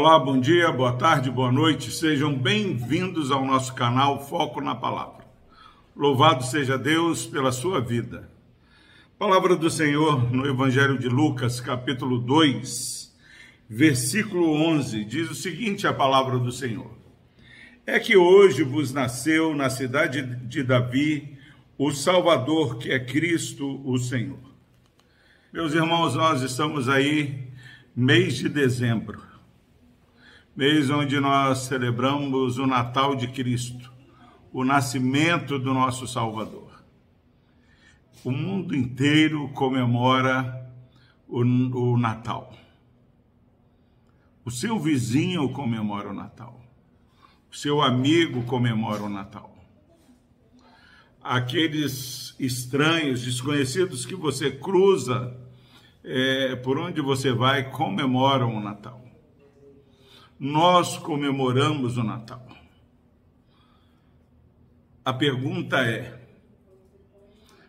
Olá, bom dia, boa tarde, boa noite. Sejam bem-vindos ao nosso canal Foco na Palavra. Louvado seja Deus pela sua vida. Palavra do Senhor no Evangelho de Lucas, capítulo 2, versículo 11, diz o seguinte: a palavra do Senhor. É que hoje vos nasceu na cidade de Davi o Salvador, que é Cristo o Senhor. Meus irmãos, nós estamos aí, mês de dezembro mês onde nós celebramos o Natal de Cristo, o nascimento do nosso Salvador. O mundo inteiro comemora o, o Natal. O seu vizinho comemora o Natal. O seu amigo comemora o Natal. Aqueles estranhos, desconhecidos que você cruza é, por onde você vai comemoram o Natal nós comemoramos o Natal. A pergunta é: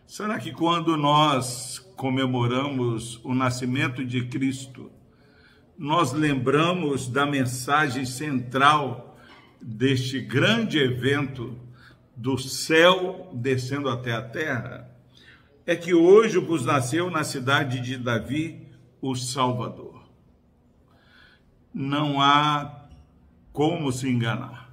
será que quando nós comemoramos o nascimento de Cristo, nós lembramos da mensagem central deste grande evento do céu descendo até a terra? É que hoje vos nasceu na cidade de Davi o Salvador não há como se enganar.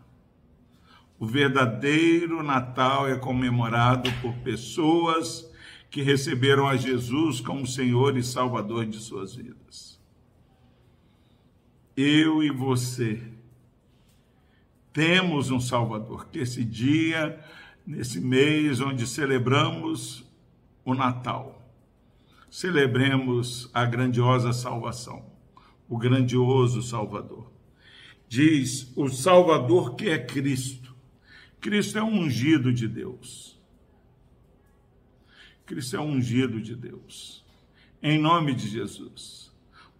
O verdadeiro Natal é comemorado por pessoas que receberam a Jesus como Senhor e Salvador de suas vidas. Eu e você temos um Salvador, que esse dia, nesse mês onde celebramos o Natal, celebremos a grandiosa salvação o grandioso Salvador. Diz o Salvador que é Cristo. Cristo é um ungido de Deus. Cristo é um ungido de Deus. Em nome de Jesus.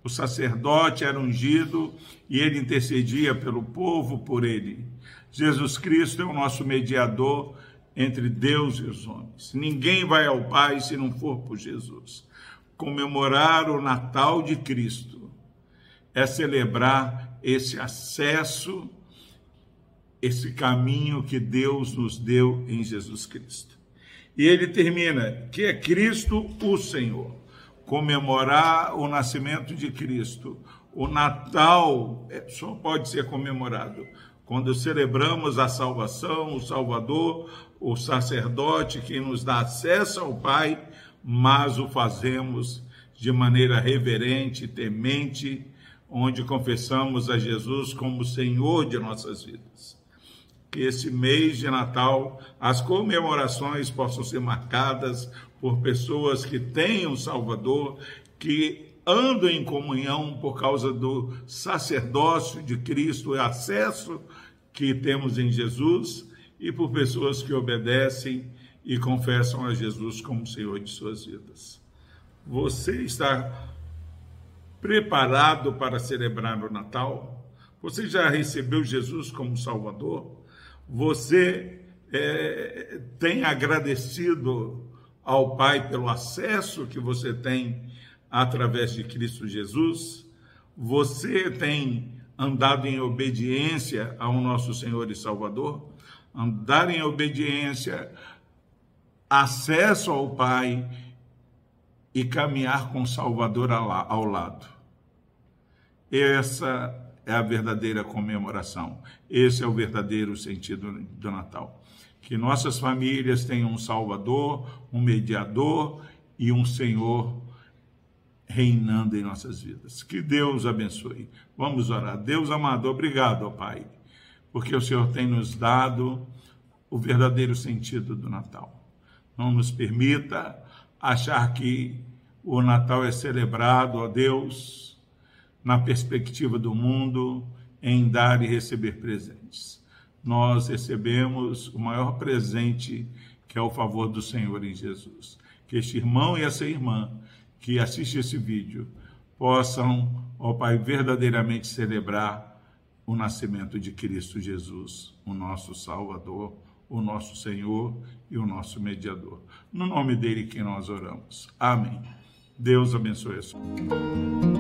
O sacerdote era ungido e ele intercedia pelo povo por ele. Jesus Cristo é o nosso mediador entre Deus e os homens. Ninguém vai ao Pai se não for por Jesus. Comemorar o Natal de Cristo é celebrar esse acesso, esse caminho que Deus nos deu em Jesus Cristo. E ele termina que é Cristo o Senhor. Comemorar o nascimento de Cristo. O Natal é, só pode ser comemorado quando celebramos a salvação, o Salvador, o sacerdote que nos dá acesso ao Pai, mas o fazemos de maneira reverente, temente, onde confessamos a Jesus como Senhor de nossas vidas. Que esse mês de Natal as comemorações possam ser marcadas por pessoas que têm um Salvador, que andam em comunhão por causa do sacerdócio de Cristo e acesso que temos em Jesus, e por pessoas que obedecem e confessam a Jesus como Senhor de suas vidas. Você está preparado para celebrar o Natal? Você já recebeu Jesus como Salvador? Você é, tem agradecido ao Pai pelo acesso que você tem através de Cristo Jesus? Você tem andado em obediência ao nosso Senhor e Salvador? Andar em obediência, acesso ao Pai e caminhar com o Salvador ao lado. Essa é a verdadeira comemoração. Esse é o verdadeiro sentido do Natal. Que nossas famílias tenham um Salvador, um mediador e um Senhor reinando em nossas vidas. Que Deus abençoe. Vamos orar. Deus amado, obrigado, ó Pai, porque o Senhor tem nos dado o verdadeiro sentido do Natal. Não nos permita achar que o Natal é celebrado, ó Deus, na perspectiva do mundo, em dar e receber presentes. Nós recebemos o maior presente, que é o favor do Senhor em Jesus. Que este irmão e essa irmã que assiste esse vídeo possam, ó Pai, verdadeiramente celebrar o nascimento de Cristo Jesus, o nosso Salvador, o nosso Senhor e o nosso mediador. No nome dele que nós oramos. Amém. Deus abençoe a sua.